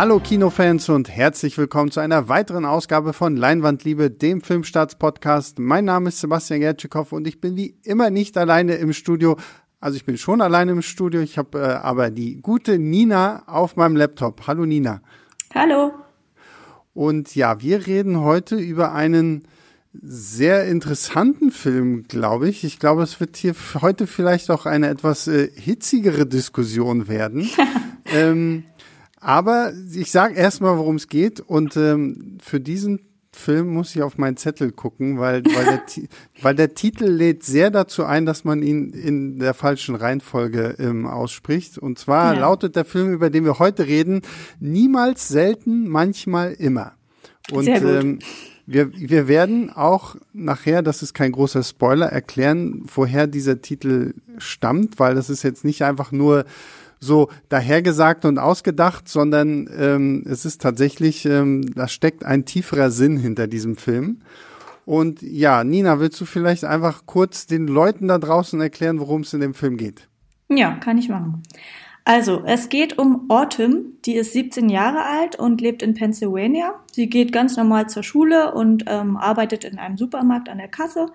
Hallo Kinofans und herzlich willkommen zu einer weiteren Ausgabe von Leinwandliebe, dem Filmstarts-Podcast. Mein Name ist Sebastian Gertschikow und ich bin wie immer nicht alleine im Studio. Also ich bin schon alleine im Studio, ich habe äh, aber die gute Nina auf meinem Laptop. Hallo Nina. Hallo. Und ja, wir reden heute über einen sehr interessanten Film, glaube ich. Ich glaube, es wird hier heute vielleicht auch eine etwas äh, hitzigere Diskussion werden. ähm, aber ich sage erstmal, worum es geht. Und ähm, für diesen Film muss ich auf meinen Zettel gucken, weil, weil, der, weil der Titel lädt sehr dazu ein, dass man ihn in der falschen Reihenfolge ähm, ausspricht. Und zwar ja. lautet der Film, über den wir heute reden, niemals selten, manchmal immer. Und ähm, wir, wir werden auch nachher, das ist kein großer Spoiler, erklären, woher dieser Titel stammt, weil das ist jetzt nicht einfach nur so dahergesagt und ausgedacht, sondern ähm, es ist tatsächlich, ähm, da steckt ein tieferer Sinn hinter diesem Film. Und ja, Nina, willst du vielleicht einfach kurz den Leuten da draußen erklären, worum es in dem Film geht? Ja, kann ich machen. Also, es geht um Autumn, die ist 17 Jahre alt und lebt in Pennsylvania. Sie geht ganz normal zur Schule und ähm, arbeitet in einem Supermarkt an der Kasse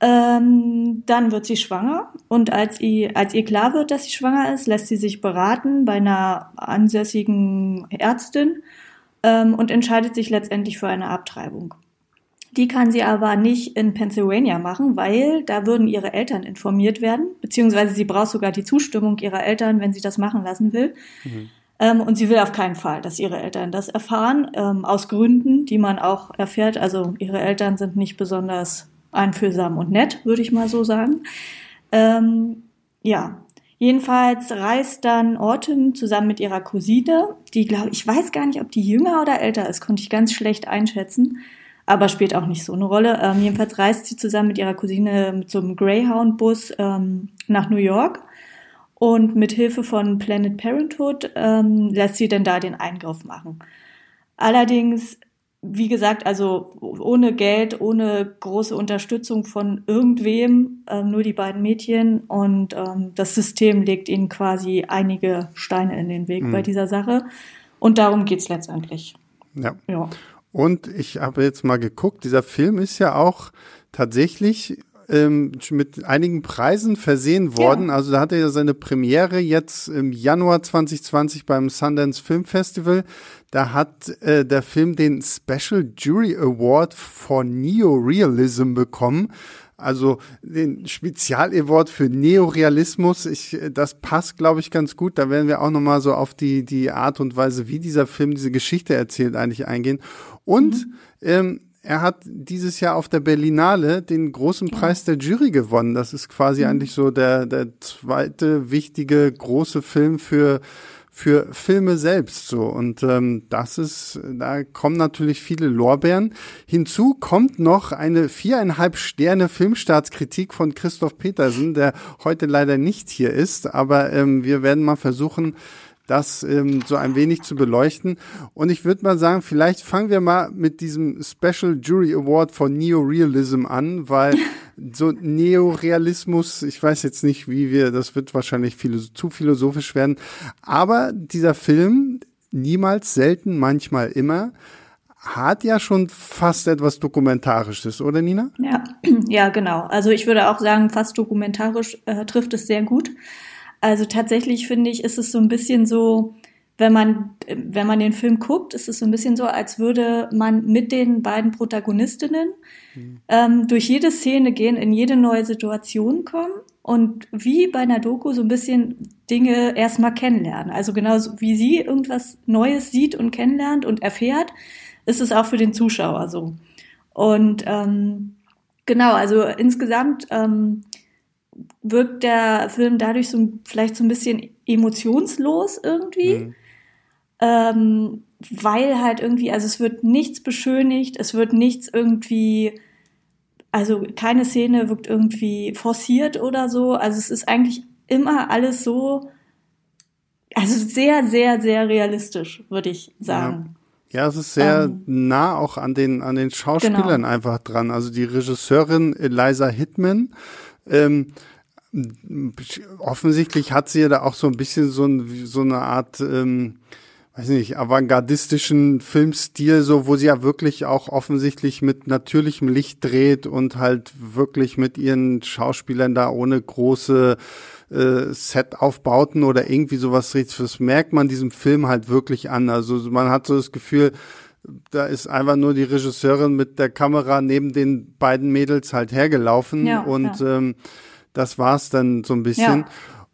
ähm, dann wird sie schwanger und als ihr, als ihr klar wird, dass sie schwanger ist, lässt sie sich beraten bei einer ansässigen Ärztin ähm, und entscheidet sich letztendlich für eine Abtreibung. Die kann sie aber nicht in Pennsylvania machen, weil da würden ihre Eltern informiert werden, beziehungsweise sie braucht sogar die Zustimmung ihrer Eltern, wenn sie das machen lassen will. Mhm. Ähm, und sie will auf keinen Fall, dass ihre Eltern das erfahren, ähm, aus Gründen, die man auch erfährt. Also ihre Eltern sind nicht besonders einfühlsam und nett, würde ich mal so sagen. Ähm, ja, jedenfalls reist dann Autumn zusammen mit ihrer Cousine, die glaube ich weiß gar nicht, ob die jünger oder älter ist, konnte ich ganz schlecht einschätzen, aber spielt auch nicht so eine Rolle. Ähm, jedenfalls reist sie zusammen mit ihrer Cousine einem Greyhound-Bus ähm, nach New York. Und mit Hilfe von Planet Parenthood ähm, lässt sie dann da den Eingriff machen. Allerdings wie gesagt, also ohne Geld, ohne große Unterstützung von irgendwem, äh, nur die beiden Mädchen und ähm, das System legt ihnen quasi einige Steine in den Weg mhm. bei dieser Sache. Und darum geht's letztendlich. Ja. ja. Und ich habe jetzt mal geguckt, dieser Film ist ja auch tatsächlich ähm, mit einigen Preisen versehen worden. Ja. Also da hatte er seine Premiere jetzt im Januar 2020 beim Sundance Film Festival. Da hat äh, der Film den Special Jury Award for Neorealism bekommen. Also den Spezial-Award für Neorealismus, ich, das passt, glaube ich, ganz gut. Da werden wir auch nochmal so auf die, die Art und Weise, wie dieser Film diese Geschichte erzählt, eigentlich eingehen. Und mhm. ähm, er hat dieses Jahr auf der Berlinale den großen Preis der Jury gewonnen. Das ist quasi mhm. eigentlich so der, der zweite wichtige große Film für für Filme selbst so und ähm, das ist da kommen natürlich viele Lorbeeren hinzu kommt noch eine viereinhalb Sterne Filmstaatskritik von Christoph Petersen der heute leider nicht hier ist aber ähm, wir werden mal versuchen das ähm, so ein wenig zu beleuchten. Und ich würde mal sagen, vielleicht fangen wir mal mit diesem Special Jury Award for Neorealism an, weil so Neorealismus, ich weiß jetzt nicht, wie wir, das wird wahrscheinlich viele, zu philosophisch werden, aber dieser Film, niemals, selten, manchmal immer, hat ja schon fast etwas Dokumentarisches, oder Nina? Ja, ja, genau. Also ich würde auch sagen, fast dokumentarisch äh, trifft es sehr gut. Also tatsächlich finde ich, ist es so ein bisschen so, wenn man, wenn man den Film guckt, ist es so ein bisschen so, als würde man mit den beiden Protagonistinnen mhm. ähm, durch jede Szene gehen, in jede neue Situation kommen und wie bei einer Doku so ein bisschen Dinge erstmal kennenlernen. Also genauso wie sie irgendwas Neues sieht und kennenlernt und erfährt, ist es auch für den Zuschauer so. Und ähm, genau, also insgesamt ähm, wirkt der Film dadurch so vielleicht so ein bisschen emotionslos irgendwie. Mhm. Ähm, weil halt irgendwie, also es wird nichts beschönigt, es wird nichts irgendwie, also keine Szene wirkt irgendwie forciert oder so. Also es ist eigentlich immer alles so, also sehr, sehr, sehr realistisch, würde ich sagen. Ja. ja. es ist sehr ähm, nah auch an den, an den Schauspielern genau. einfach dran. Also die Regisseurin Eliza Hitman, ähm, offensichtlich hat sie ja da auch so ein bisschen so, ein, so eine Art, ähm, weiß nicht, avantgardistischen Filmstil, so wo sie ja wirklich auch offensichtlich mit natürlichem Licht dreht und halt wirklich mit ihren Schauspielern da ohne große äh, Set-Aufbauten oder irgendwie sowas dreht. Das merkt man diesem Film halt wirklich an. Also man hat so das Gefühl, da ist einfach nur die Regisseurin mit der Kamera neben den beiden Mädels halt hergelaufen ja, und ja. Ähm, das war's dann so ein bisschen. Ja.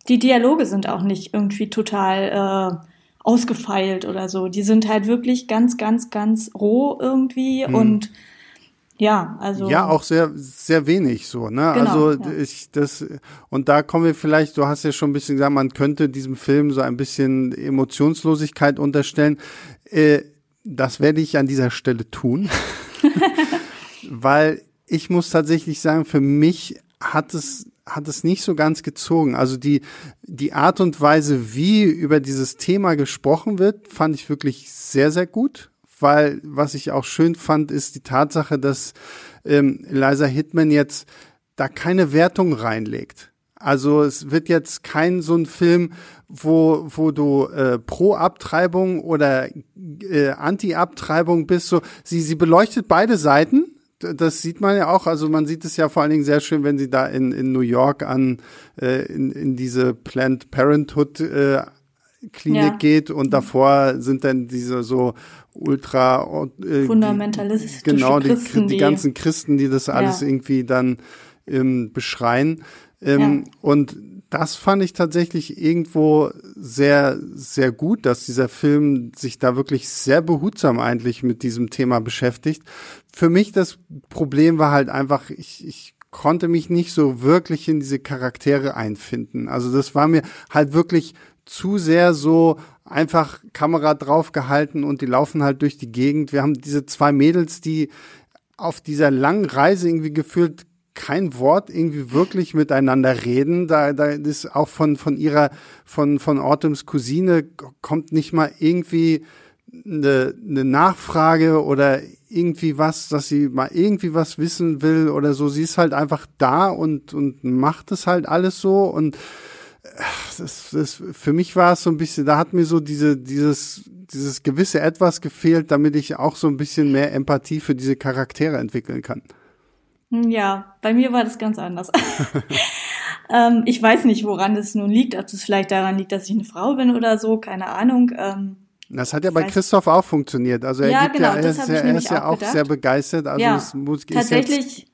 Die Dialoge sind auch nicht irgendwie total äh ausgefeilt oder so. Die sind halt wirklich ganz, ganz, ganz roh irgendwie mhm. und ja, also. Ja, auch sehr, sehr wenig so, ne? Genau, also ja. ich das, und da kommen wir vielleicht, du hast ja schon ein bisschen gesagt, man könnte diesem Film so ein bisschen Emotionslosigkeit unterstellen. Äh, das werde ich an dieser Stelle tun. Weil ich muss tatsächlich sagen, für mich hat es hat es nicht so ganz gezogen. Also die, die Art und Weise, wie über dieses Thema gesprochen wird, fand ich wirklich sehr, sehr gut. Weil was ich auch schön fand, ist die Tatsache, dass ähm, Eliza Hitman jetzt da keine Wertung reinlegt. Also es wird jetzt kein so ein Film, wo, wo du äh, pro Abtreibung oder äh, Anti-Abtreibung bist. So, sie, sie beleuchtet beide Seiten das sieht man ja auch. Also man sieht es ja vor allen Dingen sehr schön, wenn sie da in, in New York an äh, in, in diese Planned Parenthood äh, Klinik ja. geht und davor sind dann diese so ultra äh, fundamentalistische genau die, Christen, die, die ganzen Christen, die das alles ja. irgendwie dann ähm, beschreien. Ähm, ja. Und das fand ich tatsächlich irgendwo sehr, sehr gut, dass dieser Film sich da wirklich sehr behutsam eigentlich mit diesem Thema beschäftigt. Für mich das Problem war halt einfach, ich, ich konnte mich nicht so wirklich in diese Charaktere einfinden. Also das war mir halt wirklich zu sehr so einfach Kamera draufgehalten und die laufen halt durch die Gegend. Wir haben diese zwei Mädels, die auf dieser langen Reise irgendwie gefühlt kein Wort irgendwie wirklich miteinander reden. Da, da ist auch von, von ihrer, von, von Autumns Cousine kommt nicht mal irgendwie eine, eine Nachfrage oder irgendwie was, dass sie mal irgendwie was wissen will oder so. Sie ist halt einfach da und, und macht es halt alles so und das, das, für mich war es so ein bisschen, da hat mir so diese, dieses, dieses gewisse Etwas gefehlt, damit ich auch so ein bisschen mehr Empathie für diese Charaktere entwickeln kann. Hm, ja, bei mir war das ganz anders. ähm, ich weiß nicht, woran es nun liegt, ob es vielleicht daran liegt, dass ich eine Frau bin oder so, keine Ahnung. Ähm, das hat ja bei Christoph auch funktioniert. Also er ja, genau, ja, er ist, ja, er ist ja auch, sehr begeistert. Also ja, es muss, tatsächlich,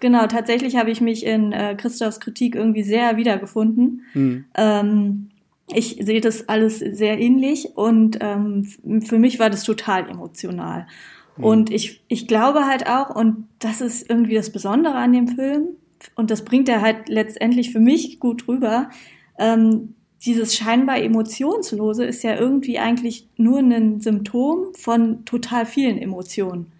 genau, tatsächlich habe ich mich in äh, Christophs Kritik irgendwie sehr wiedergefunden. Hm. Ähm, ich sehe das alles sehr ähnlich und ähm, für mich war das total emotional. Mhm. Und ich, ich glaube halt auch, und das ist irgendwie das Besondere an dem Film, und das bringt er halt letztendlich für mich gut rüber, ähm, dieses scheinbar Emotionslose ist ja irgendwie eigentlich nur ein Symptom von total vielen Emotionen.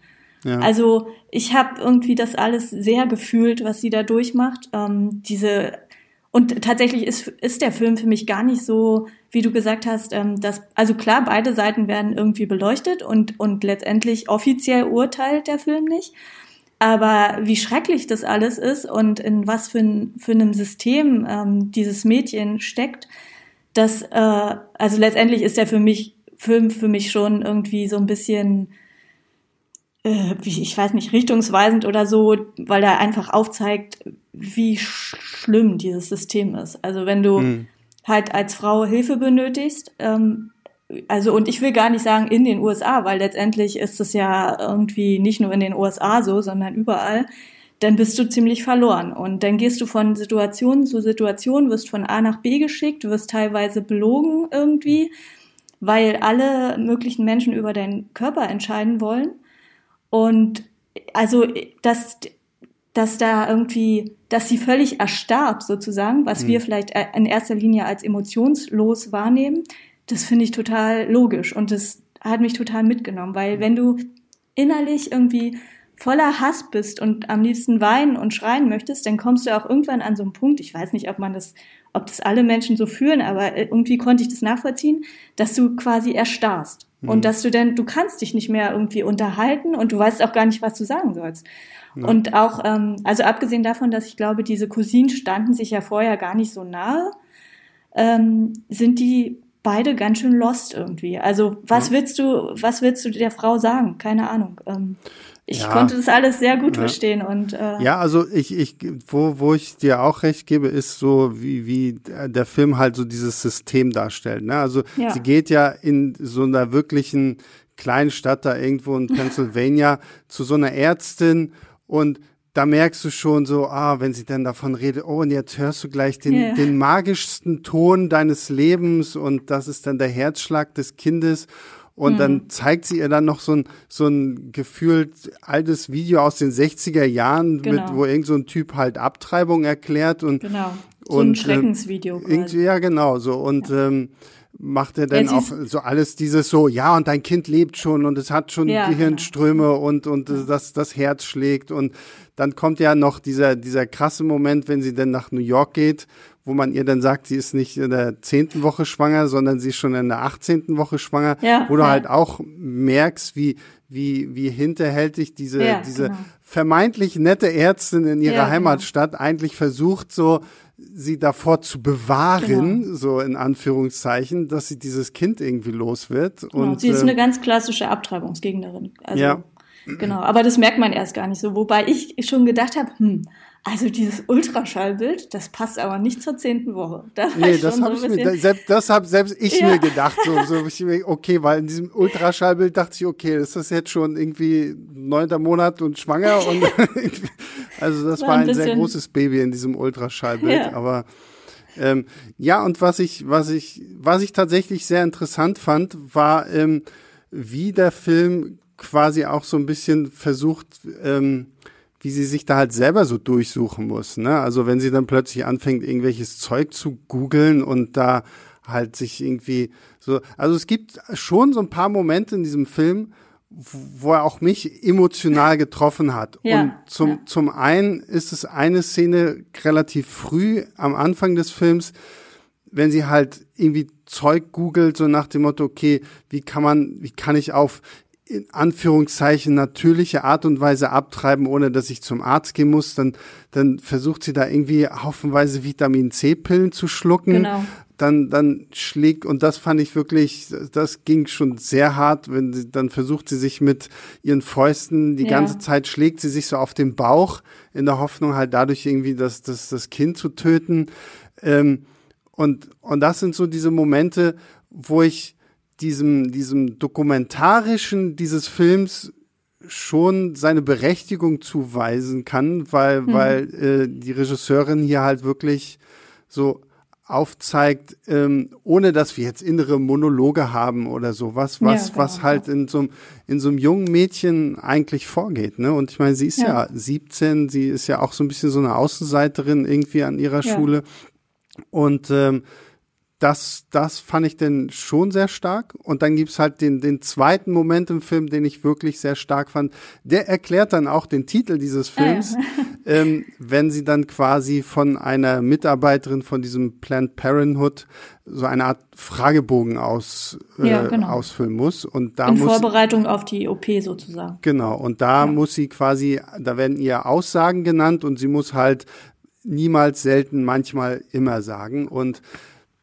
Ja. Also ich habe irgendwie das alles sehr gefühlt, was sie da durchmacht. Ähm, diese und tatsächlich ist, ist der Film für mich gar nicht so, wie du gesagt hast, ähm, dass, also klar, beide Seiten werden irgendwie beleuchtet und, und letztendlich offiziell urteilt der Film nicht. Aber wie schrecklich das alles ist und in was für, ein, für einem System ähm, dieses Mädchen steckt, das, äh, also letztendlich ist der für mich, Film für mich schon irgendwie so ein bisschen, ich weiß nicht, richtungsweisend oder so, weil er einfach aufzeigt, wie schlimm dieses System ist. Also wenn du hm. halt als Frau Hilfe benötigst, ähm, also und ich will gar nicht sagen in den USA, weil letztendlich ist es ja irgendwie nicht nur in den USA so, sondern überall, dann bist du ziemlich verloren. Und dann gehst du von Situation zu Situation, wirst von A nach B geschickt, wirst teilweise belogen irgendwie, weil alle möglichen Menschen über deinen Körper entscheiden wollen. Und also, dass dass da irgendwie, dass sie völlig erstarrt sozusagen, was mhm. wir vielleicht äh, in erster Linie als emotionslos wahrnehmen, das finde ich total logisch und das hat mich total mitgenommen, weil wenn du innerlich irgendwie voller Hass bist und am liebsten weinen und schreien möchtest, dann kommst du auch irgendwann an so einen Punkt, ich weiß nicht, ob man das, ob das alle Menschen so fühlen, aber äh, irgendwie konnte ich das nachvollziehen, dass du quasi erstarrst. Mhm. Und dass du dann, du kannst dich nicht mehr irgendwie unterhalten und du weißt auch gar nicht, was du sagen sollst. Ja. Und auch, ähm, also abgesehen davon, dass ich glaube, diese Cousinen standen sich ja vorher gar nicht so nahe, ähm, sind die beide ganz schön lost irgendwie. Also was ja. willst du, was willst du der Frau sagen? Keine Ahnung. Ähm, ich ja. konnte das alles sehr gut ja. verstehen und äh, ja, also ich, ich, wo, wo ich dir auch recht gebe, ist so wie wie der Film halt so dieses System darstellt. Ne? Also sie geht ja in so einer wirklichen kleinen Stadt da irgendwo in Pennsylvania zu so einer Ärztin und da merkst du schon so, ah, wenn sie dann davon redet, oh, und jetzt hörst du gleich den, yeah. den magischsten Ton deines Lebens und das ist dann der Herzschlag des Kindes. Und mhm. dann zeigt sie ihr dann noch so ein, so ein gefühlt altes Video aus den 60er Jahren, genau. mit, wo irgend so ein Typ halt Abtreibung erklärt und. Genau. So und, ein äh, Schreckensvideo. Äh, ja, genau, so. Und, ja. ähm, macht er denn ja, auch so alles dieses so, ja, und dein Kind lebt schon und es hat schon ja, Gehirnströme genau. und, und ja. das, das Herz schlägt und dann kommt ja noch dieser, dieser krasse Moment, wenn sie dann nach New York geht, wo man ihr dann sagt, sie ist nicht in der zehnten Woche schwanger, sondern sie ist schon in der achtzehnten Woche schwanger, ja, wo du ja. halt auch merkst, wie, wie, wie hinterhältig diese, ja, diese genau. vermeintlich nette Ärztin in ihrer genau. Heimatstadt genau. eigentlich versucht, so sie davor zu bewahren, genau. so in Anführungszeichen, dass sie dieses Kind irgendwie los wird. Genau. Und, sie ist eine ganz klassische Abtreibungsgegnerin. Also, ja. Genau, aber das merkt man erst gar nicht so. Wobei ich schon gedacht habe, hm, also dieses Ultraschallbild, das passt aber nicht zur zehnten Woche. Da nee, das habe so ich mir, selbst, das habe selbst ich ja. mir gedacht. So, so ich mir, okay, weil in diesem Ultraschallbild dachte ich, okay, ist das jetzt schon irgendwie neunter Monat und schwanger und also das war, war ein, ein sehr großes Baby in diesem Ultraschallbild, ja. aber ähm, ja, und was ich, was ich, was ich tatsächlich sehr interessant fand, war, ähm, wie der Film quasi auch so ein bisschen versucht, ähm, wie sie sich da halt selber so durchsuchen muss. Ne? Also wenn sie dann plötzlich anfängt, irgendwelches Zeug zu googeln und da halt sich irgendwie so. Also es gibt schon so ein paar Momente in diesem Film, wo er auch mich emotional getroffen hat. Ja, und zum, ja. zum einen ist es eine Szene relativ früh am Anfang des Films, wenn sie halt irgendwie Zeug googelt, so nach dem Motto, okay, wie kann man, wie kann ich auf in Anführungszeichen natürliche Art und Weise abtreiben, ohne dass ich zum Arzt gehen muss, dann, dann versucht sie da irgendwie haufenweise Vitamin C-Pillen zu schlucken. Genau. Dann, dann schlägt, und das fand ich wirklich, das ging schon sehr hart, wenn sie, dann versucht sie sich mit ihren Fäusten, die ja. ganze Zeit schlägt sie sich so auf den Bauch, in der Hoffnung halt dadurch irgendwie das, das, das Kind zu töten. Ähm, und, und das sind so diese Momente, wo ich, diesem, diesem dokumentarischen dieses Films schon seine Berechtigung zuweisen kann, weil, mhm. weil äh, die Regisseurin hier halt wirklich so aufzeigt, ähm, ohne dass wir jetzt innere Monologe haben oder sowas, was, ja, genau. was halt in so, in so einem jungen Mädchen eigentlich vorgeht. Ne? Und ich meine, sie ist ja. ja 17, sie ist ja auch so ein bisschen so eine Außenseiterin irgendwie an ihrer ja. Schule. Und ähm, das, das fand ich denn schon sehr stark. Und dann gibt's halt den, den zweiten Moment im Film, den ich wirklich sehr stark fand. Der erklärt dann auch den Titel dieses Films, ähm, wenn sie dann quasi von einer Mitarbeiterin von diesem Planned Parenthood so eine Art Fragebogen aus, äh, ja, genau. ausfüllen muss. Und da In muss, Vorbereitung auf die OP sozusagen. Genau. Und da ja. muss sie quasi, da werden ihr Aussagen genannt und sie muss halt niemals, selten, manchmal immer sagen. Und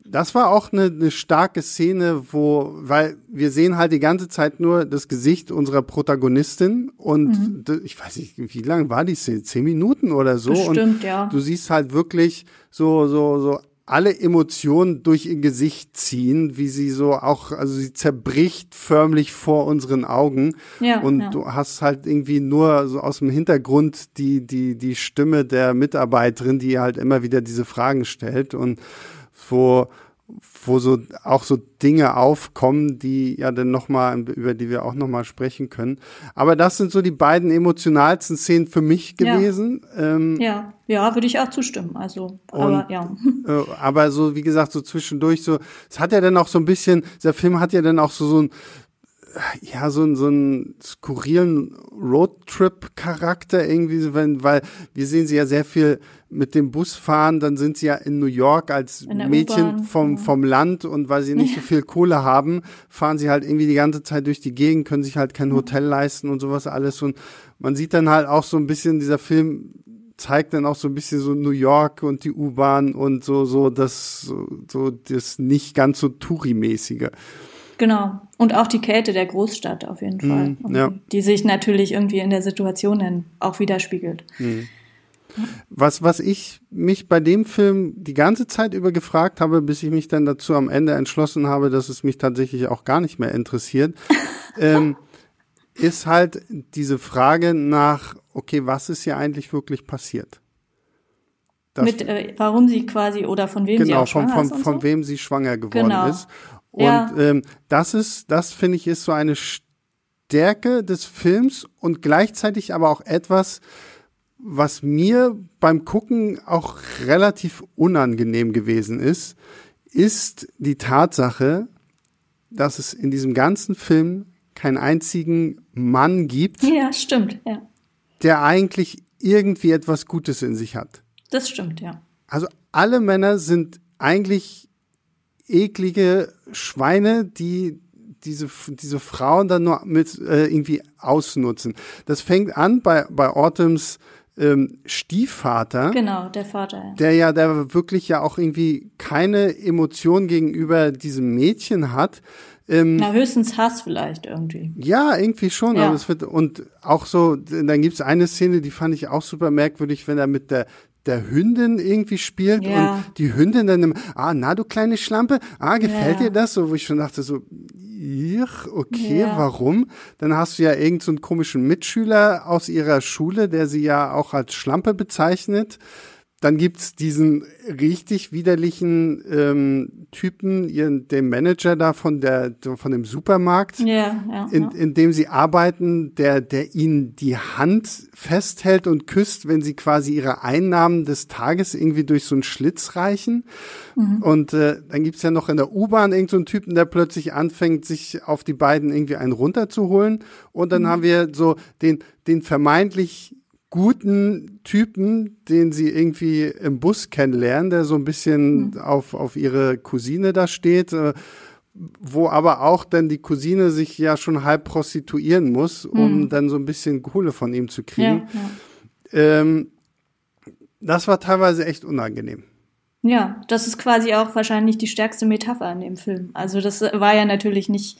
das war auch eine, eine starke Szene, wo, weil wir sehen halt die ganze Zeit nur das Gesicht unserer Protagonistin und mhm. ich weiß nicht, wie lang war die Szene? Zehn Minuten oder so. Bestimmt, und ja. du siehst halt wirklich so, so, so alle Emotionen durch ihr Gesicht ziehen, wie sie so auch, also sie zerbricht förmlich vor unseren Augen. Ja, und ja. du hast halt irgendwie nur so aus dem Hintergrund die, die, die Stimme der Mitarbeiterin, die halt immer wieder diese Fragen stellt und wo, wo so auch so Dinge aufkommen, die ja dann nochmal, über die wir auch nochmal sprechen können. Aber das sind so die beiden emotionalsten Szenen für mich gewesen. Ja, ähm, ja. ja würde ich auch zustimmen. Also, aber ja. Äh, aber so, wie gesagt, so zwischendurch so, es hat ja dann auch so ein bisschen, der Film hat ja dann auch so, so ein, ja, so, so einen skurrilen Roadtrip-Charakter irgendwie, wenn, weil wir sehen sie ja sehr viel mit dem Bus fahren, dann sind sie ja in New York als Mädchen vom, vom Land und weil sie nicht so viel Kohle haben, fahren sie halt irgendwie die ganze Zeit durch die Gegend, können sich halt kein Hotel leisten und sowas alles und man sieht dann halt auch so ein bisschen dieser Film zeigt dann auch so ein bisschen so New York und die U-Bahn und so, so das, so, so das nicht ganz so Touri-mäßige. Genau. Und auch die Kälte der Großstadt auf jeden Fall. Mm, ja. Die sich natürlich irgendwie in der Situation dann auch widerspiegelt. Mm. Was, was ich mich bei dem Film die ganze Zeit über gefragt habe, bis ich mich dann dazu am Ende entschlossen habe, dass es mich tatsächlich auch gar nicht mehr interessiert, ähm, ist halt diese Frage nach, okay, was ist hier eigentlich wirklich passiert? Das Mit, äh, warum sie quasi oder von wem genau, sie auch schwanger von, von. Von so? wem sie schwanger geworden genau. ist. Und ja. ähm, das ist, das finde ich, ist so eine Stärke des Films und gleichzeitig aber auch etwas, was mir beim Gucken auch relativ unangenehm gewesen ist, ist die Tatsache, dass es in diesem ganzen Film keinen einzigen Mann gibt. Ja, stimmt, ja. Der eigentlich irgendwie etwas Gutes in sich hat. Das stimmt, ja. Also alle Männer sind eigentlich eklige Schweine, die diese, diese Frauen dann nur mit äh, irgendwie ausnutzen. Das fängt an bei, bei Autumns ähm, Stiefvater. Genau, der Vater. Der ja, der wirklich ja auch irgendwie keine Emotion gegenüber diesem Mädchen hat. Ähm, Na, höchstens Hass vielleicht irgendwie. Ja, irgendwie schon. Ja. Aber es wird, und auch so, dann gibt's eine Szene, die fand ich auch super merkwürdig, wenn er mit der der Hündin irgendwie spielt Ja. und die Hündin dann im, ah, na du kleine Schlampe, ah, gefällt Ja. dir das? So, wo ich schon dachte so, ich, okay, Ja. warum? Dann hast du ja irgendeinen so einen komischen Mitschüler aus ihrer Schule, der sie ja auch als Schlampe bezeichnet. Dann gibt's diesen richtig widerlichen ähm, Typen, ihren, den Manager da von der von dem Supermarkt, Ja, ja. in, ja. in dem sie arbeiten, der, der ihnen die Hand festhält und küsst, wenn sie quasi ihre Einnahmen des Tages irgendwie durch so einen Schlitz reichen. Mhm. Und äh, dann gibt's ja noch in der U-Bahn irgendeinen so Typen, der plötzlich anfängt, sich auf die beiden irgendwie einen runterzuholen. Und Mhm. dann haben wir so den, den vermeintlich guten Typen, den sie irgendwie im Bus kennenlernen, der so ein bisschen Mhm. auf, auf ihre Cousine da steht. Äh, wo aber auch dann die Cousine sich ja schon halb prostituieren muss, um Mhm. dann so ein bisschen Kohle von ihm zu ja, kriegen. ja. Ähm, das war teilweise echt unangenehm. Ja, das ist quasi auch wahrscheinlich die stärkste Metapher in dem Film. Also das war ja natürlich nicht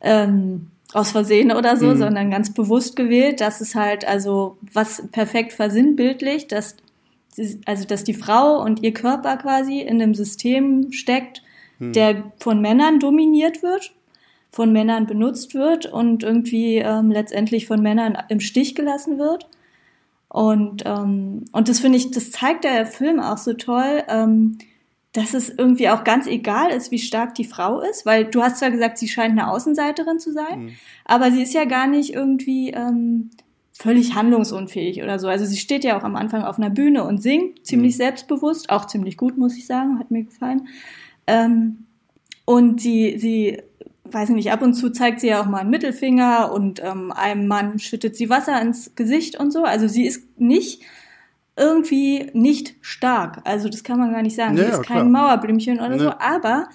ähm, aus Versehen oder so, Mhm. sondern ganz bewusst gewählt. Das ist halt also was perfekt versinnbildlicht, dass also dass die Frau und ihr Körper quasi in einem System steckt, der von Männern dominiert wird, von Männern benutzt wird und irgendwie ähm, letztendlich von Männern im Stich gelassen wird. Und, ähm, und das finde ich, das zeigt der Film auch so toll, ähm, dass es irgendwie auch ganz egal ist, wie stark die Frau ist, weil du hast zwar gesagt, sie scheint eine Außenseiterin zu sein, aber sie ist ja gar nicht irgendwie ähm, völlig handlungsunfähig oder so. Also sie steht ja auch am Anfang auf einer Bühne und singt ziemlich selbstbewusst, auch ziemlich gut, muss ich sagen, hat mir gefallen. Ähm, und sie, sie, weiß ich nicht, ab und zu zeigt sie ja auch mal einen Mittelfinger und ähm, einem Mann schüttet sie Wasser ins Gesicht und so. Also sie ist nicht irgendwie nicht stark. Also das kann man gar nicht sagen. Ja, sie ja, ist klar. kein Mauerblümchen oder Nee. so. Aber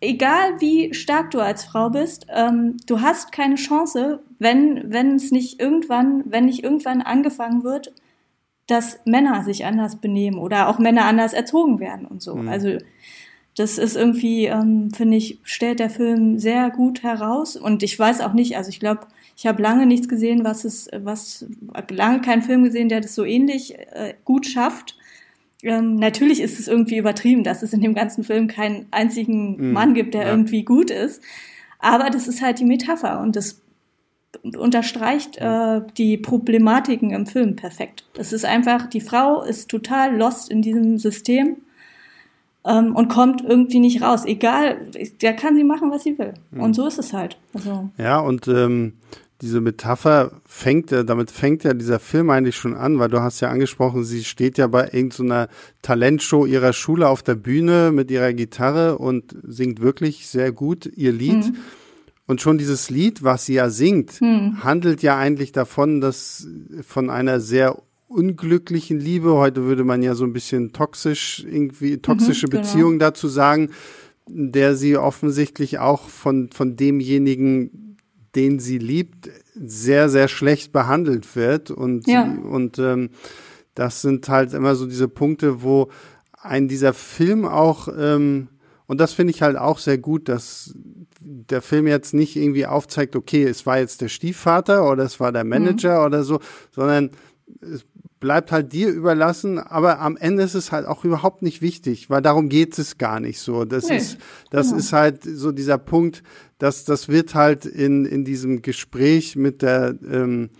egal wie stark du als Frau bist, ähm, du hast keine Chance, wenn, wenn es nicht irgendwann, wenn nicht irgendwann angefangen wird, dass Männer sich anders benehmen oder auch Männer anders erzogen werden und so. Mhm. Also das ist irgendwie, ähm, finde ich, stellt der Film sehr gut heraus. Und ich weiß auch nicht, also ich glaube, ich habe lange nichts gesehen, was es, was lange keinen Film gesehen, der das so ähnlich äh, gut schafft. Ähm, natürlich ist es irgendwie übertrieben, dass es in dem ganzen Film keinen einzigen Mhm, Mann gibt, der ja. irgendwie gut ist. Aber das ist halt die Metapher und das unterstreicht äh, die Problematiken im Film perfekt. Es ist einfach, die Frau ist total lost in diesem System ähm, und kommt irgendwie nicht raus. Egal, da kann sie machen, was sie will. Und so ist es halt. Also, Ja, und ähm, diese Metapher fängt ja, damit fängt ja dieser Film eigentlich schon an, weil du hast ja angesprochen, sie steht ja bei irgendeiner Talentshow ihrer Schule auf der Bühne mit ihrer Gitarre und singt wirklich sehr gut ihr Lied. Und schon dieses Lied, was sie ja singt, handelt ja eigentlich davon, dass von einer sehr unglücklichen Liebe, heute würde man ja so ein bisschen toxisch, irgendwie toxische genau. Beziehung dazu sagen, der sie offensichtlich auch von, von demjenigen, den sie liebt, sehr, sehr schlecht behandelt wird und, Ja. und ähm, das sind halt immer so diese Punkte, wo ein dieser Film auch, ähm, und das finde ich halt auch sehr gut, dass der Film jetzt nicht irgendwie aufzeigt, okay, es war jetzt der Stiefvater oder es war der Manager mhm. oder so, sondern es bleibt halt dir überlassen, aber am Ende ist es halt auch überhaupt nicht wichtig, weil darum geht es gar nicht so. Das nee, ist, das genau. ist halt so dieser Punkt, dass das wird halt in, in diesem Gespräch mit der, ähm,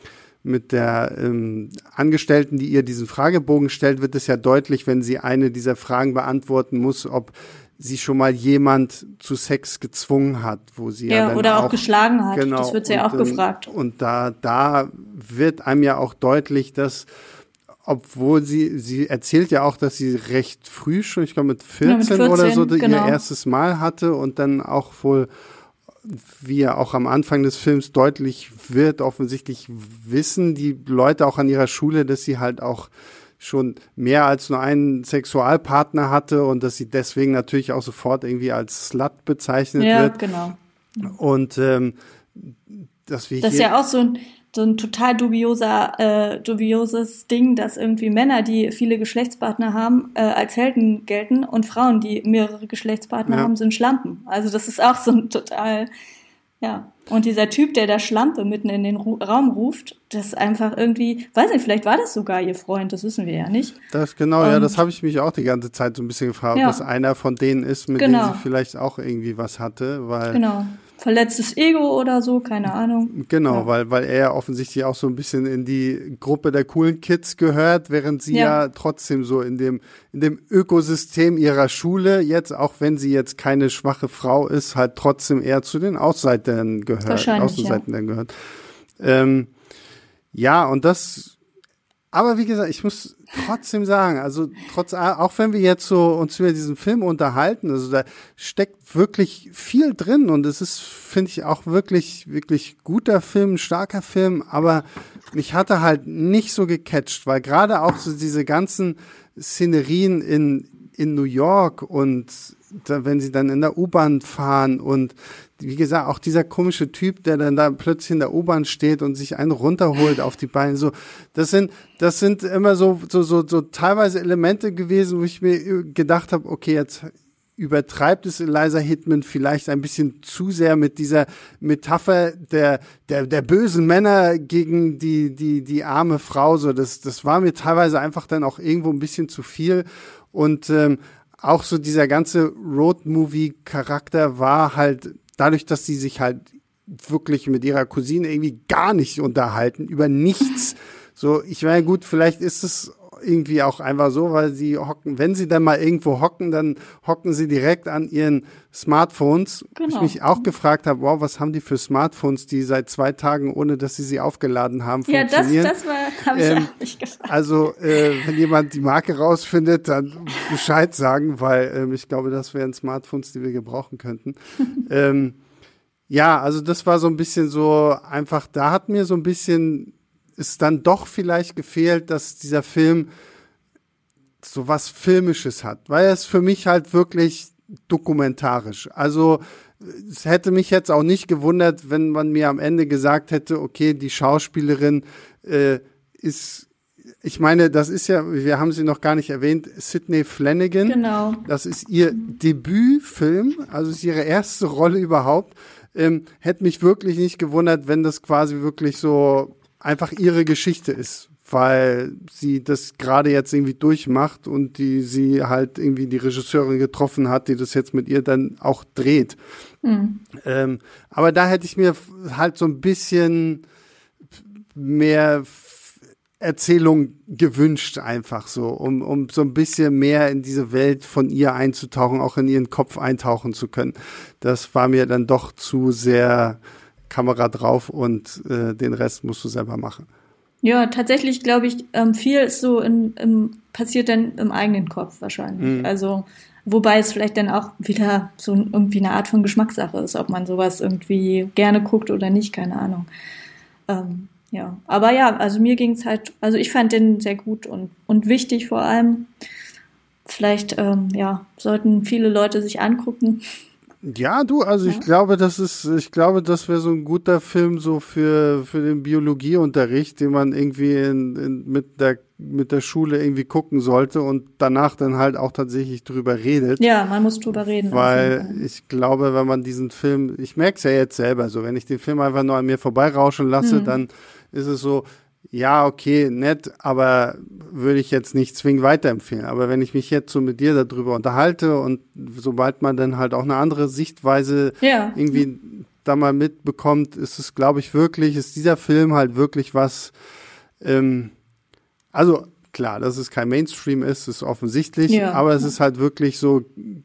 mit der ähm, Angestellten, die ihr diesen Fragebogen stellt, wird es ja deutlich, wenn sie eine dieser Fragen beantworten muss, ob sie schon mal jemand zu Sex gezwungen hat, wo sie ja, ja oder auch, auch, geschlagen hat. Genau, das wird sie ja auch gefragt. Und da, da wird einem ja auch deutlich, dass obwohl sie, sie erzählt ja auch, dass sie recht früh schon, ich glaube mit 14, ja, mit 14 oder so, genau. ihr erstes Mal hatte und dann auch wohl, wie ja auch am Anfang des Films deutlich wird, offensichtlich wissen die Leute auch an ihrer Schule, dass sie halt auch schon mehr als nur einen Sexualpartner hatte und dass sie deswegen natürlich auch sofort irgendwie als Slut bezeichnet ja, wird. Ja, genau. Und ähm, dass wir das ist ja auch so ein so ein total dubioser, äh, dubioses Ding, dass irgendwie Männer, die viele Geschlechtspartner haben, äh, als Helden gelten und Frauen, die mehrere Geschlechtspartner ja. haben, sind Schlampen. Also das ist auch so ein total ja. Und dieser Typ, der da Schlampe mitten in den Ru Raum ruft, das ist einfach irgendwie, weiß nicht, vielleicht war das sogar ihr Freund, das wissen wir ja nicht. Das genau, Und, ja, das habe ich mich auch die ganze Zeit so ein bisschen gefragt, ja. ob das einer von denen ist, mit genau. denen sie vielleicht auch irgendwie was hatte, weil genau verletztes Ego oder so, keine Ahnung. Genau, ja. weil, weil er offensichtlich auch so ein bisschen in die Gruppe der coolen Kids gehört, während sie ja, ja trotzdem so in dem, in dem Ökosystem ihrer Schule jetzt, auch wenn sie jetzt keine schwache Frau ist, halt trotzdem eher zu den Ausseitern gehört. Wahrscheinlich, Außenseitern ja. gehört. Ähm, ja, und das aber wie gesagt, ich muss trotzdem sagen, also trotz, auch wenn wir jetzt so uns über diesen Film unterhalten, also da steckt wirklich viel drin und es ist, finde ich, auch wirklich, wirklich guter Film, starker Film, aber mich hatte halt nicht so gecatcht, weil gerade auch so diese ganzen Szenerien in, in New York und da, wenn sie dann in der U-Bahn fahren und wie gesagt, auch dieser komische Typ, der dann da plötzlich in der U-Bahn steht und sich einen runterholt auf die Beine, so, das sind, das sind immer so, so, so, so teilweise Elemente gewesen, wo ich mir gedacht habe, okay, jetzt übertreibt es Eliza Hitman vielleicht ein bisschen zu sehr mit dieser Metapher der, der, der bösen Männer gegen die, die, die arme Frau. So, das, das war mir teilweise einfach dann auch irgendwo ein bisschen zu viel. Und ähm, auch so dieser ganze Road-Movie-Charakter war halt dadurch, dass sie sich halt wirklich mit ihrer Cousine irgendwie gar nicht unterhalten, über nichts. So, ich meine, gut, vielleicht ist es irgendwie auch einfach so, weil sie hocken, wenn sie dann mal irgendwo hocken, dann hocken sie direkt an ihren Smartphones. Genau. Ich mich auch gefragt habe, wow, was haben die für Smartphones, die seit zwei Tagen, ohne dass sie sie aufgeladen haben, ja, funktionieren? Ja, das, das habe ich ähm, auch nicht gefragt. Also, äh, wenn jemand die Marke rausfindet, dann Bescheid sagen, weil ähm, ich glaube, das wären Smartphones, die wir gebrauchen könnten. ähm, ja, also das war so ein bisschen so einfach, da hat mir so ein bisschen ist dann doch vielleicht gefehlt, dass dieser Film so was Filmisches hat, weil es für mich halt wirklich dokumentarisch. Also es hätte mich jetzt auch nicht gewundert, wenn man mir am Ende gesagt hätte, okay, die Schauspielerin äh, ist, ich meine, das ist ja, wir haben sie noch gar nicht erwähnt, Sidney Flanagan. Genau. Das ist ihr Debütfilm, also ist ihre erste Rolle überhaupt. Ähm, hätte mich wirklich nicht gewundert, wenn das quasi wirklich so einfach ihre Geschichte ist, weil sie das gerade jetzt irgendwie durchmacht und die sie halt irgendwie die Regisseurin getroffen hat, die das jetzt mit ihr dann auch dreht. Mhm. Ähm, aber da hätte ich mir halt so ein bisschen mehr Erzählung gewünscht, einfach so, um, um so ein bisschen mehr in diese Welt von ihr einzutauchen, auch in ihren Kopf eintauchen zu können. Das war mir dann doch zu sehr Kamera drauf und äh, den Rest musst du selber machen. Ja, tatsächlich glaube ich, ähm, viel ist so in, im, passiert dann im eigenen Kopf wahrscheinlich. Mhm. Also, wobei es vielleicht dann auch wieder so irgendwie eine Art von Geschmackssache ist, ob man sowas irgendwie gerne guckt oder nicht, keine Ahnung. Ähm, ja, aber ja, also mir ging es halt, also ich fand den sehr gut und, und wichtig vor allem. Vielleicht, ähm, ja, sollten viele Leute sich angucken. Ja, du, also ja. ich glaube, das ist, ich glaube, das wäre so ein guter Film so für, für den Biologieunterricht, den man irgendwie in, in, mit der mit der Schule irgendwie gucken sollte und danach dann halt auch tatsächlich drüber redet. Ja, man muss drüber reden. Weil ich glaube, wenn man diesen Film, ich merke es ja jetzt selber so, wenn ich den Film einfach nur an mir vorbeirauschen lasse, mhm. dann ist es so, ja, okay, nett, aber würde ich jetzt nicht zwingend weiterempfehlen. Aber wenn ich mich jetzt so mit dir darüber unterhalte und sobald man dann halt auch eine andere Sichtweise ja. irgendwie da mal mitbekommt, ist es, glaube ich, wirklich, ist dieser Film halt wirklich was, ähm, also klar, dass es kein Mainstream ist, ist offensichtlich, ja. aber es ist halt wirklich so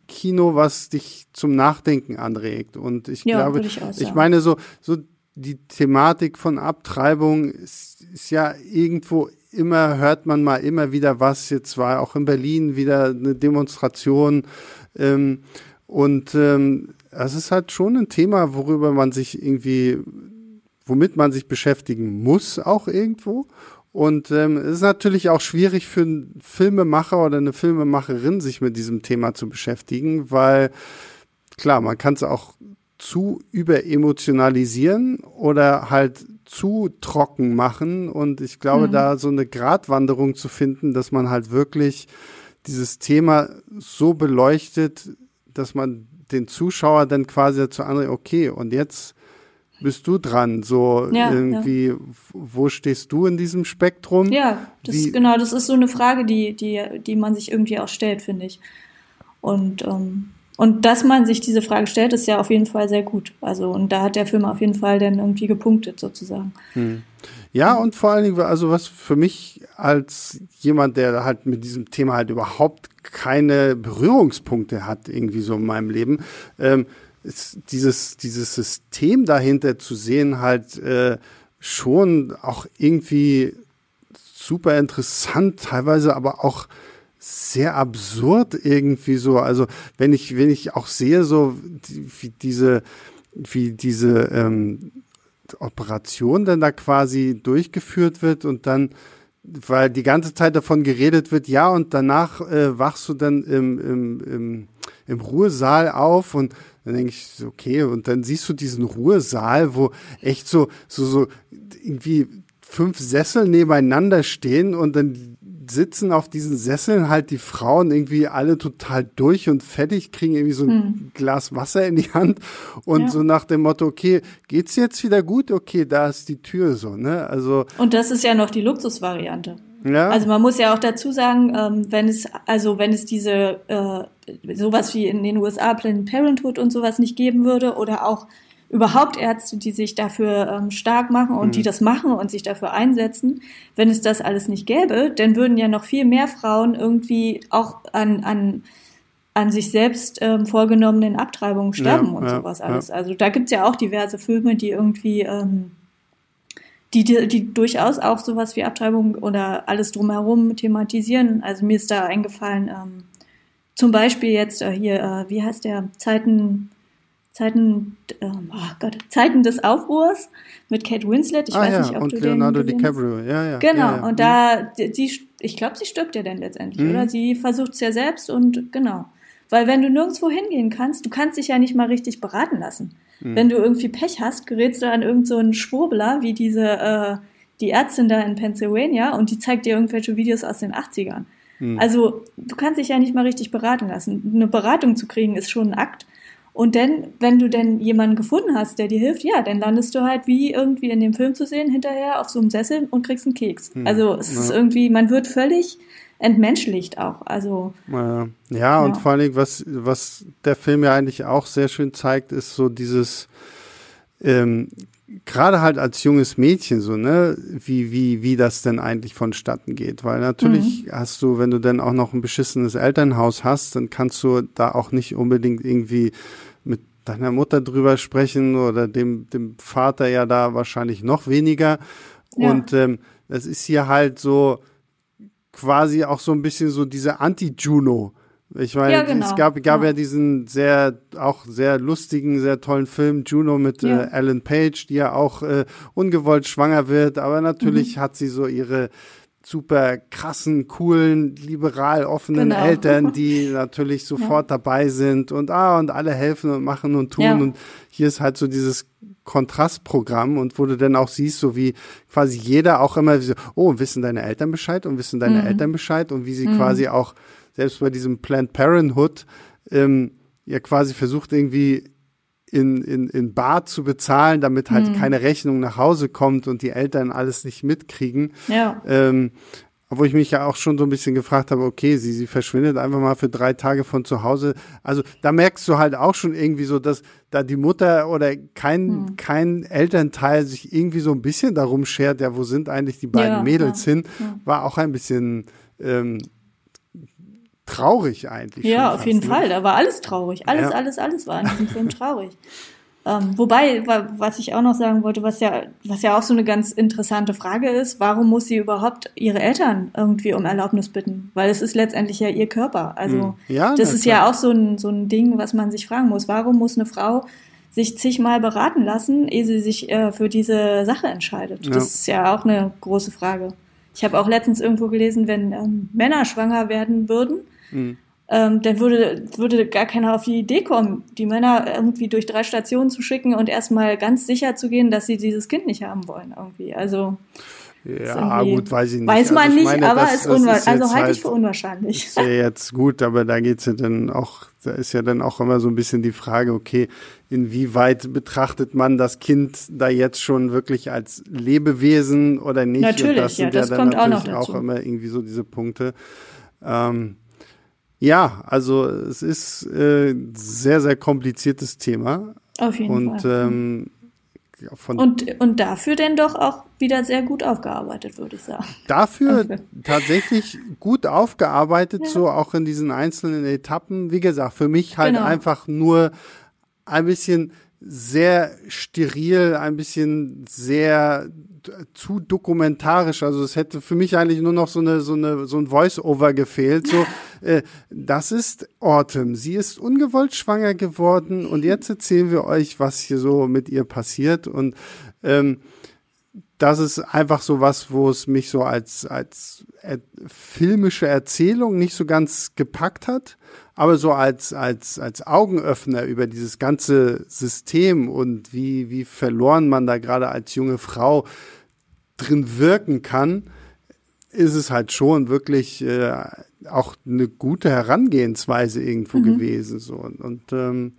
Kino, was dich zum Nachdenken anregt. Und ich ja, glaube, ich, ich meine so, so die Thematik von Abtreibung ist, ist ja irgendwo immer, hört man mal immer wieder was. Jetzt war auch in Berlin wieder eine Demonstration. Ähm, und ähm, es ist halt schon ein Thema, worüber man sich irgendwie, womit man sich beschäftigen muss, auch irgendwo. Und ähm, es ist natürlich auch schwierig für einen Filmemacher oder eine Filmemacherin, sich mit diesem Thema zu beschäftigen, weil klar, man kann es auch zu überemotionalisieren oder halt zu trocken machen. Und ich glaube, mhm. da so eine Gratwanderung zu finden, dass man halt wirklich dieses Thema so beleuchtet, dass man den Zuschauer dann quasi dazu anregt, okay, und jetzt bist du dran, so ja, irgendwie, ja. wo stehst du in diesem Spektrum? Ja, das, Wie, genau, das ist so eine Frage, die, die, die man sich irgendwie auch stellt, finde ich. Und, ähm, und dass man sich diese Frage stellt, ist ja auf jeden Fall sehr gut. Also, und da hat der Film auf jeden Fall dann irgendwie gepunktet, sozusagen. Hm. Ja, und vor allen Dingen, also was für mich als jemand, der halt mit diesem Thema halt überhaupt keine Berührungspunkte hat, irgendwie so in meinem Leben, ähm, ist dieses, dieses System dahinter zu sehen, halt äh, schon auch irgendwie super interessant, teilweise aber auch sehr absurd irgendwie so. Also wenn ich, wenn ich auch sehe, so wie diese, wie diese ähm, Operation dann da quasi durchgeführt wird und dann weil die ganze Zeit davon geredet wird, ja, und danach äh, wachst du dann im, im, im, im Ruhesaal auf und dann denke ich, okay, und dann siehst du diesen Ruhesaal, wo echt so, so, so irgendwie fünf Sessel nebeneinander stehen und dann sitzen auf diesen Sesseln halt die Frauen irgendwie alle total durch und fettig, kriegen irgendwie so ein hm. Glas Wasser in die Hand und ja. so nach dem Motto, okay, geht's jetzt wieder gut? Okay, da ist die Tür so, ne? Also. Und das ist ja noch die Luxusvariante. Ja. Also man muss ja auch dazu sagen, ähm, wenn es, also wenn es diese äh, sowas wie in den USA Planned Parenthood und sowas nicht geben würde oder auch überhaupt Ärzte, die sich dafür ähm, stark machen und mhm. die das machen und sich dafür einsetzen. Wenn es das alles nicht gäbe, dann würden ja noch viel mehr Frauen irgendwie auch an, an, an sich selbst ähm, vorgenommenen Abtreibungen sterben ja, und ja, sowas alles. Ja. Also da gibt's ja auch diverse Filme, die irgendwie ähm, die, die, die durchaus auch sowas wie Abtreibung oder alles drumherum thematisieren. Also mir ist da eingefallen, ähm, zum Beispiel jetzt äh, hier, äh, wie heißt der, Zeiten, Zeiten, oh Gott, Zeiten des Aufruhrs mit Kate Winslet. Ich ah, weiß ja, nicht, ob und du Leonardo den DiCaprio, ja, ja. Genau, ja, ja. und da, sie, ich glaube, sie stirbt ja dann letztendlich, mhm. oder? Sie versucht es ja selbst und genau. Weil wenn du nirgendwo hingehen kannst, du kannst dich ja nicht mal richtig beraten lassen. Mhm. Wenn du irgendwie Pech hast, gerätst du an irgendeinen so Schwurbler, wie diese, äh, die Ärztin da in Pennsylvania und die zeigt dir irgendwelche Videos aus den 80ern. Mhm. Also, du kannst dich ja nicht mal richtig beraten lassen. Eine Beratung zu kriegen ist schon ein Akt. Und dann, wenn du denn jemanden gefunden hast, der dir hilft, ja, dann landest du halt wie irgendwie in dem Film zu sehen, hinterher auf so einem Sessel und kriegst einen Keks. Hm. Also es ja. ist irgendwie, man wird völlig entmenschlicht auch. Also ja, ja, und vor allen Dingen, was, was der Film ja eigentlich auch sehr schön zeigt, ist so dieses ähm, gerade halt als junges Mädchen so, ne, wie, wie, wie das denn eigentlich vonstatten geht. Weil natürlich mhm. hast du, wenn du dann auch noch ein beschissenes Elternhaus hast, dann kannst du da auch nicht unbedingt irgendwie mit deiner Mutter drüber sprechen oder dem, dem Vater ja da wahrscheinlich noch weniger. Ja. Und ähm, das ist hier halt so quasi auch so ein bisschen so diese Anti-Juno. Ich meine, ja, genau. es gab, gab ja. ja. diesen sehr, auch sehr lustigen, sehr tollen Film Juno mit ja. äh, Ellen Page, die ja auch äh, ungewollt schwanger wird, aber natürlich mhm. hat sie so ihre super krassen, coolen, liberal offenen genau. Eltern, die natürlich sofort dabei sind und ah und alle helfen und machen und tun und hier ist halt so dieses Kontrastprogramm und wo du dann auch siehst, so wie quasi jeder auch immer so, oh, wissen deine Eltern Bescheid und wissen deine mhm. Eltern Bescheid und wie sie mhm. quasi auch selbst bei diesem Planned Parenthood ähm, ja quasi versucht irgendwie in, in, in Bar zu bezahlen, damit halt mhm. keine Rechnung nach Hause kommt und die Eltern alles nicht mitkriegen. Ja. Ähm, obwohl ich mich ja auch schon so ein bisschen gefragt habe, okay, sie, sie verschwindet einfach mal für drei Tage von zu Hause. Also da merkst du halt auch schon irgendwie so, dass da die Mutter oder kein, hm. kein Elternteil sich irgendwie so ein bisschen darum schert, ja, wo sind eigentlich die beiden ja, Mädels ja. hin, war auch ein bisschen ähm, traurig eigentlich. Ja, auf jeden ne? Fall. Da war alles traurig. Alles, ja. alles, alles war in diesem Film traurig. Ähm, wobei, was ich auch noch sagen wollte, was ja, was ja auch so eine ganz interessante Frage ist, warum muss sie überhaupt ihre Eltern irgendwie um Erlaubnis bitten? Weil es ist letztendlich ja ihr Körper. Also hm. ja, das ist klar. ja auch so ein, so ein Ding, was man sich fragen muss. Warum muss eine Frau sich zigmal beraten lassen, ehe sie sich äh, für diese Sache entscheidet? Ja. Das ist ja auch eine große Frage. Ich habe auch letztens irgendwo gelesen, wenn ähm, Männer schwanger werden würden, Mhm. Ähm, dann würde, würde gar keiner auf die Idee kommen, die Männer irgendwie durch drei Stationen zu schicken und erstmal ganz sicher zu gehen, dass sie dieses Kind nicht haben wollen irgendwie. Also ja, gut, weiß ich nicht. Weiß man also nicht, meine, aber das, ist unwahrscheinlich. Also halte halt, ich für unwahrscheinlich. Ist ja jetzt gut, aber da geht's ja dann auch, da ist ja dann auch immer so ein bisschen die Frage, okay, inwieweit betrachtet man das Kind da jetzt schon wirklich als Lebewesen oder nicht? Natürlich, Und das sind ja, das ja dann natürlich auch, auch, immer irgendwie so diese Punkte. Ähm, ja, also es ist äh, sehr, sehr kompliziertes Thema. Auf jeden und, Fall. Ähm, von und, und dafür denn doch auch wieder sehr gut aufgearbeitet, würde ich sagen. Dafür okay. tatsächlich gut aufgearbeitet, ja. so auch in diesen einzelnen Etappen. Wie gesagt, für mich halt genau. einfach nur ein bisschen sehr steril, ein bisschen sehr zu dokumentarisch. Also es hätte für mich eigentlich nur noch so eine so eine so ein Voice-Over gefehlt. So, äh, das ist Autumn. Sie ist ungewollt schwanger geworden und jetzt erzählen wir euch, was hier so mit ihr passiert und ähm, das ist einfach so was, wo es mich so als als er filmische Erzählung nicht so ganz gepackt hat aber so als, als, als Augenöffner über dieses ganze System und wie, wie verloren man da gerade als junge Frau drin wirken kann, ist es halt schon wirklich äh, auch eine gute Herangehensweise irgendwo mhm. gewesen. So. Und, und ähm,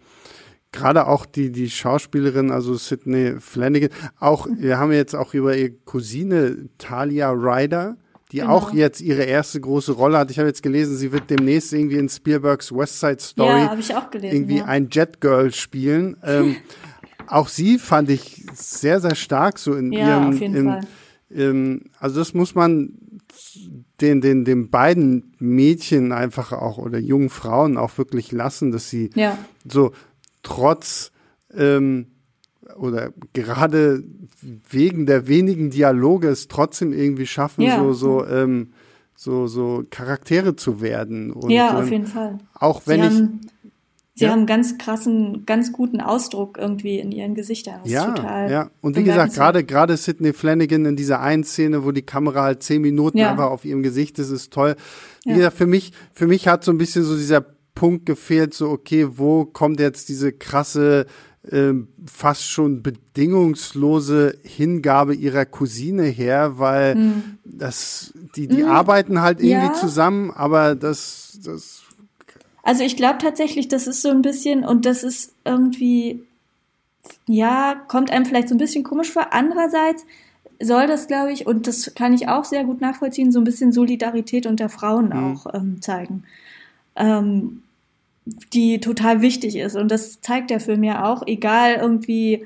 gerade auch die, die Schauspielerin, also Sydney Flanagan, auch, wir haben jetzt auch über ihre Cousine Talia Ryder die genau. auch jetzt ihre erste große Rolle hat. Ich habe jetzt gelesen, sie wird demnächst irgendwie in Spielbergs West Side Story ja, gelesen, irgendwie ja. ein Jet Girl spielen. Ähm, auch sie fand ich sehr, sehr stark so in ja, ihrem. Auf jeden in, Fall. Ähm, also das muss man den, den, den beiden Mädchen einfach auch oder jungen Frauen auch wirklich lassen, dass sie ja. so trotz ähm, oder gerade wegen der wenigen Dialoge es trotzdem irgendwie schaffen, ja. so, so, ähm, so, so Charaktere zu werden. Und, ja, auf ähm, jeden Fall. Auch wenn sie ich. Haben, sie ja. haben ganz krassen, ganz guten Ausdruck irgendwie in ihren Gesichtern. Das ja, ja. Und wie gesagt, gerade, gerade Sidney Flanagan in dieser einen Szene, wo die Kamera halt zehn Minuten ja. einfach auf ihrem Gesicht ist, ist toll. Wie gesagt, für mich, für mich hat so ein bisschen so dieser Punkt gefehlt, so, okay, wo kommt jetzt diese krasse, ähm, fast schon bedingungslose Hingabe ihrer Cousine her, weil hm. das, die, die hm. arbeiten halt irgendwie ja. zusammen, aber das, das. Also ich glaube tatsächlich, das ist so ein bisschen, und das ist irgendwie, ja, kommt einem vielleicht so ein bisschen komisch vor. Andererseits soll das, glaube ich, und das kann ich auch sehr gut nachvollziehen, so ein bisschen Solidarität unter Frauen hm. auch ähm, zeigen. Ähm, die total wichtig ist. Und das zeigt der Film ja auch, egal irgendwie,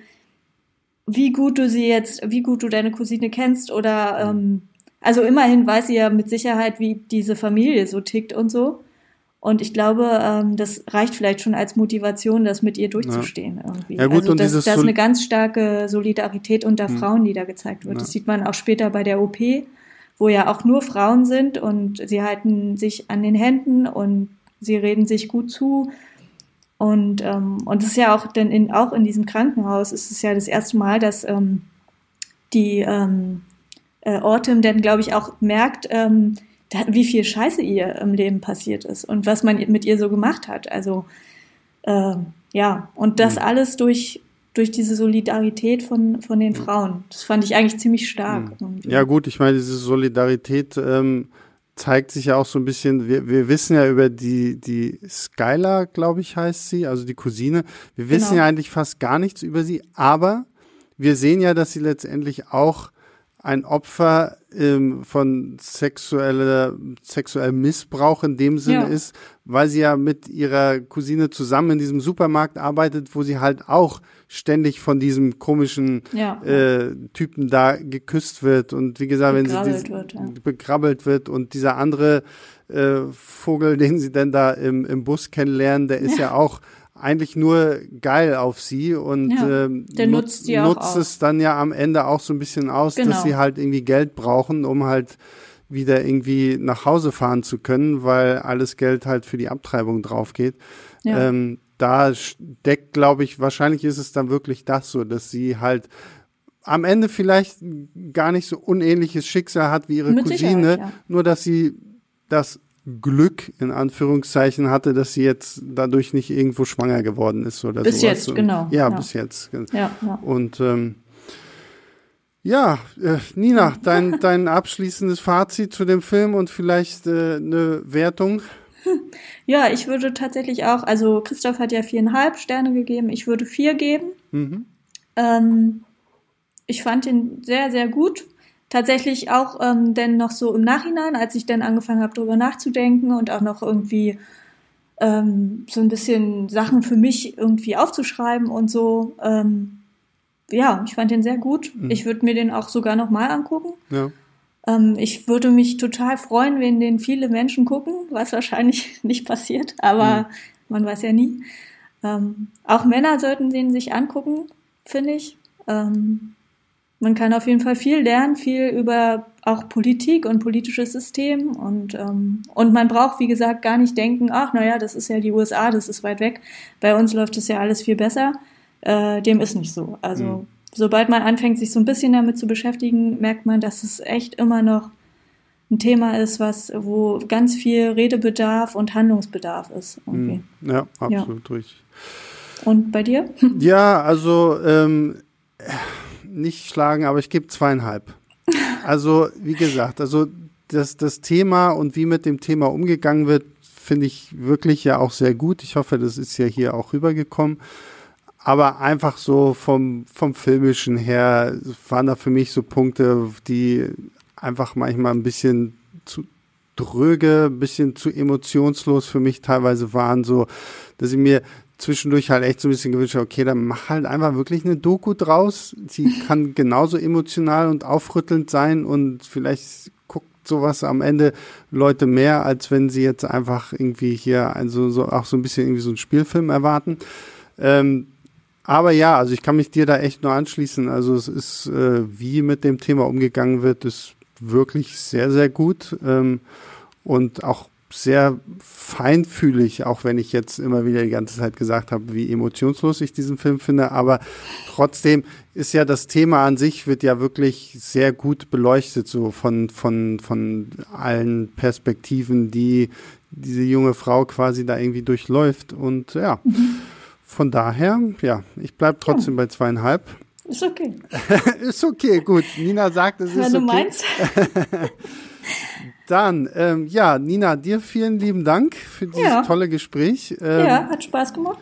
wie gut du sie jetzt, wie gut du deine Cousine kennst oder ähm, also immerhin weiß sie ja mit Sicherheit, wie diese Familie so tickt und so. Und ich glaube, ähm, das reicht vielleicht schon als Motivation, das mit ihr durchzustehen ja. irgendwie. Ja, gut, also und das, das ist eine ganz starke Solidarität unter mhm. Frauen, die da gezeigt wird. Ja. Das sieht man auch später bei der OP, wo ja auch nur Frauen sind und sie halten sich an den Händen und sie reden sich gut zu. Und, ähm, und es ist ja auch, denn in, auch in diesem Krankenhaus ist es ja das erste Mal, dass ähm, die, ähm, äh, Autumn dann, glaube ich, auch merkt, ähm, wie viel Scheiße ihr im Leben passiert ist und was man mit ihr so gemacht hat. Also äh, ja, und das mhm. alles durch durch diese Solidarität von, von den Frauen. Das fand ich eigentlich ziemlich stark. Mhm. Ja gut, ich meine, diese Solidarität ähm, zeigt sich ja auch so ein bisschen, wir, wir wissen ja über die, die Skylar, glaube ich, heißt sie, also die Cousine. Wir wissen genau. ja eigentlich fast gar nichts über sie, aber wir sehen ja, dass sie letztendlich auch ein Opfer ähm, von sexueller, sexuellem Missbrauch in dem Sinne ja. ist, weil sie ja mit ihrer Cousine zusammen in diesem Supermarkt arbeitet, wo sie halt auch ständig von diesem komischen ja. äh, Typen da geküsst wird und wie gesagt, wenn sie dies, wird, ja. bekrabbelt wird und dieser andere äh, Vogel, den sie denn da im, im Bus kennenlernen, der ist ja, ja auch eigentlich nur geil auf sie und ja, ähm, der nutzt, nutzt, nutzt es dann ja am Ende auch so ein bisschen aus, genau. dass sie halt irgendwie Geld brauchen, um halt wieder irgendwie nach Hause fahren zu können, weil alles Geld halt für die Abtreibung drauf geht. Ja. Ähm, da steckt, glaube ich, wahrscheinlich ist es dann wirklich das so, dass sie halt am Ende vielleicht gar nicht so unähnliches Schicksal hat wie ihre Mit Cousine, ja. nur dass sie das Glück in Anführungszeichen hatte, dass sie jetzt dadurch nicht irgendwo schwanger geworden ist oder bis sowas. jetzt, genau. Ja, ja, bis jetzt. Ja, ja. Und ähm, ja, äh, Nina, dein, dein abschließendes Fazit zu dem Film und vielleicht äh, eine Wertung. Ja, ich würde tatsächlich auch, also Christoph hat ja viereinhalb Sterne gegeben, ich würde vier geben. Mhm. Ähm, ich fand ihn sehr, sehr gut tatsächlich auch ähm, denn noch so im Nachhinein, als ich dann angefangen habe, darüber nachzudenken und auch noch irgendwie ähm, so ein bisschen Sachen für mich irgendwie aufzuschreiben und so. Ähm, ja, ich fand den sehr gut. Mhm. Ich würde mir den auch sogar noch mal angucken. Ja. Ähm, ich würde mich total freuen, wenn den viele Menschen gucken, was wahrscheinlich nicht passiert, aber mhm. man weiß ja nie. Ähm, auch Männer sollten den sich angucken, finde ich. Ähm, man kann auf jeden Fall viel lernen, viel über auch Politik und politisches System und ähm, und man braucht wie gesagt gar nicht denken, ach naja, das ist ja die USA, das ist weit weg. Bei uns läuft es ja alles viel besser. Äh, dem ist nicht so. Also mhm. Sobald man anfängt, sich so ein bisschen damit zu beschäftigen, merkt man, dass es echt immer noch ein Thema ist, was wo ganz viel Redebedarf und Handlungsbedarf ist. Irgendwie. Mhm. Ja, absolut ja. richtig. Und bei dir? Ja, also ähm, nicht schlagen, aber ich gebe zweieinhalb. Also, wie gesagt, also das, das Thema und wie mit dem Thema umgegangen wird, finde ich wirklich ja auch sehr gut. Ich hoffe, das ist ja hier auch rübergekommen. Aber einfach so vom, vom Filmischen her waren da für mich so Punkte, die einfach manchmal ein bisschen zu dröge, ein bisschen zu emotionslos für mich teilweise waren, so, dass ich mir zwischendurch halt echt so ein bisschen gewünscht, okay, dann mach halt einfach wirklich eine Doku draus. Sie kann genauso emotional und aufrüttelnd sein und vielleicht guckt sowas am Ende Leute mehr, als wenn sie jetzt einfach irgendwie hier also so auch so ein bisschen irgendwie so einen Spielfilm erwarten. Ähm, aber ja, also ich kann mich dir da echt nur anschließen. Also es ist, äh, wie mit dem Thema umgegangen wird, ist wirklich sehr, sehr gut. Ähm, und auch sehr feinfühlig, auch wenn ich jetzt immer wieder die ganze Zeit gesagt habe, wie emotionslos ich diesen Film finde. Aber trotzdem ist ja das Thema an sich wird ja wirklich sehr gut beleuchtet, so von, von, von allen Perspektiven, die diese junge Frau quasi da irgendwie durchläuft. Und ja, mhm. Von daher, ja, ich bleibe trotzdem ja. bei zweieinhalb. Ist okay. ist okay, gut. Nina sagt, es Wenn ist okay. Wenn du meinst. Dann, ähm, ja, Nina, dir vielen lieben Dank für dieses ja. tolle Gespräch. Ähm, ja, hat Spaß gemacht.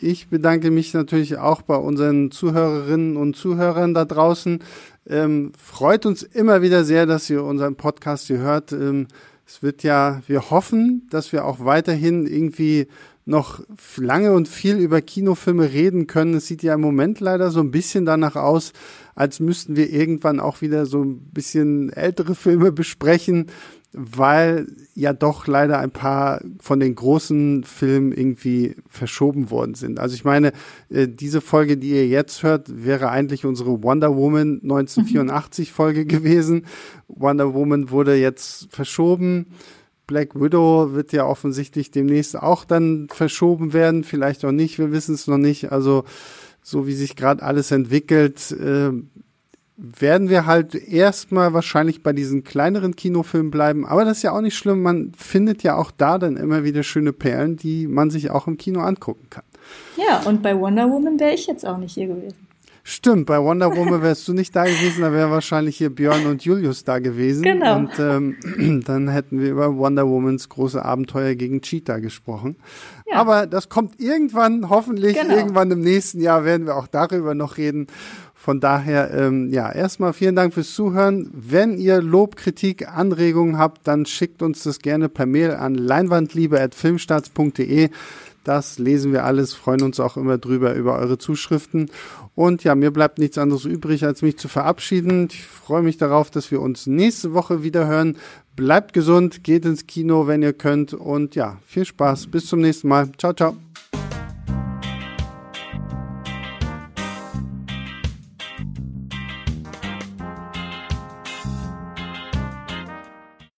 Ich bedanke mich natürlich auch bei unseren Zuhörerinnen und Zuhörern da draußen. Ähm, freut uns immer wieder sehr, dass ihr unseren Podcast hier hört. Ähm, es wird ja, wir hoffen, dass wir auch weiterhin irgendwie noch lange und viel über Kinofilme reden können. Es sieht ja im Moment leider so ein bisschen danach aus, als müssten wir irgendwann auch wieder so ein bisschen ältere Filme besprechen, weil ja doch leider ein paar von den großen Filmen irgendwie verschoben worden sind. Also ich meine, äh, diese Folge, die ihr jetzt hört, wäre eigentlich unsere Wonder Woman 1984 mhm. Folge gewesen. Wonder Woman wurde jetzt verschoben. Black Widow wird ja offensichtlich demnächst auch dann verschoben werden, vielleicht auch nicht, wir wissen es noch nicht. Also so wie sich gerade alles entwickelt, äh, werden wir halt erstmal wahrscheinlich bei diesen kleineren Kinofilmen bleiben. Aber das ist ja auch nicht schlimm. Man findet ja auch da dann immer wieder schöne Perlen, die man sich auch im Kino angucken kann. Ja, und bei Wonder Woman wäre ich jetzt auch nicht hier gewesen. Stimmt, bei Wonder Woman wärst du nicht da gewesen, da wären wahrscheinlich hier Björn und Julius da gewesen. Genau. Und ähm, dann hätten wir über Wonder Womans große Abenteuer gegen Cheetah gesprochen. Ja. Aber das kommt irgendwann, hoffentlich genau. irgendwann im nächsten Jahr werden wir auch darüber noch reden. Von daher, ähm, ja, erstmal vielen Dank fürs Zuhören. Wenn ihr Lob, Kritik, Anregungen habt, dann schickt uns das gerne per Mail an leinwandliebe.filmstarts.de. Das lesen wir alles, freuen uns auch immer drüber über eure Zuschriften. Und ja, mir bleibt nichts anderes übrig, als mich zu verabschieden. Ich freue mich darauf, dass wir uns nächste Woche wieder hören. Bleibt gesund, geht ins Kino, wenn ihr könnt. Und ja, viel Spaß. Bis zum nächsten Mal. Ciao, ciao.